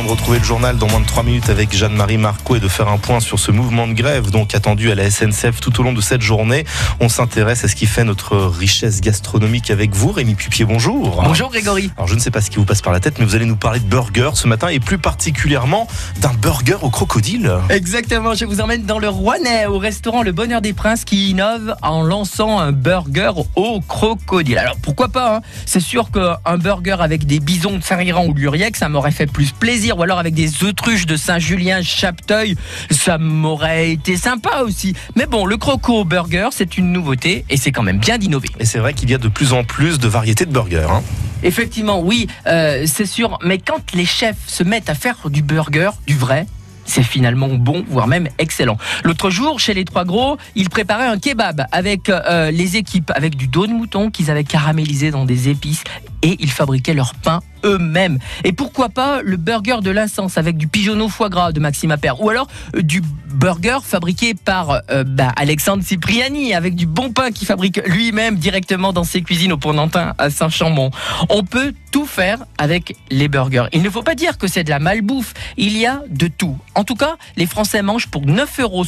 Avant de retrouver le journal dans moins de 3 minutes avec Jeanne-Marie Marco et de faire un point sur ce mouvement de grève donc attendu à la SNCF tout au long de cette journée, on s'intéresse à ce qui fait notre richesse gastronomique avec vous. Rémi Pupier, bonjour. Bonjour Grégory. Alors je ne sais pas ce qui vous passe par la tête, mais vous allez nous parler de burger ce matin et plus particulièrement d'un burger au crocodile. Exactement, je vous emmène dans le Rouennais au restaurant Le Bonheur des Princes qui innove en lançant un burger au crocodile. Alors pourquoi pas hein? C'est sûr qu'un burger avec des bisons de Saint-Riran ou Luriec, ça m'aurait fait plus plaisir. Ou alors avec des autruches de Saint-Julien, Chapteuil, ça m'aurait été sympa aussi. Mais bon, le croco burger, c'est une nouveauté et c'est quand même bien d'innover. Et c'est vrai qu'il y a de plus en plus de variétés de burgers. hein. Effectivement, oui, euh, c'est sûr. Mais quand les chefs se mettent à faire du burger, du vrai, c'est finalement bon, voire même excellent. L'autre jour, chez les Trois Gros, ils préparaient un kebab avec euh, les équipes, avec du dos de mouton qu'ils avaient caramélisé dans des épices et ils fabriquaient leur pain eux-mêmes. Et pourquoi pas le burger de l'Insens avec du pigeonneau foie gras de Maxime Appert ou alors euh, du burger fabriqué par euh, bah, Alexandre Cipriani avec du bon pain qu'il fabrique lui-même directement dans ses cuisines au Pont-Nantin à Saint-Chamond. On peut tout faire avec les burgers. Il ne faut pas dire que c'est de la malbouffe. Il y a de tout. En tout cas, les Français mangent pour 9,70 euros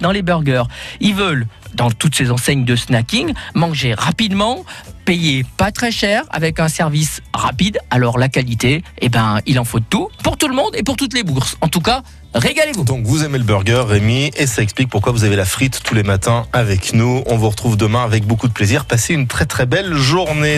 dans les burgers. Ils veulent, dans toutes ces enseignes de snacking, manger rapidement, payer pas très cher, avec un service rapide. Alors la qualité, eh ben, il en faut tout, pour tout le monde et pour toutes les bourses. En tout cas, régalez-vous. Donc vous aimez le burger, Rémi, et ça explique pourquoi vous avez la frite tous les matins avec nous. On vous retrouve demain avec beaucoup de plaisir. Passez une très très belle journée.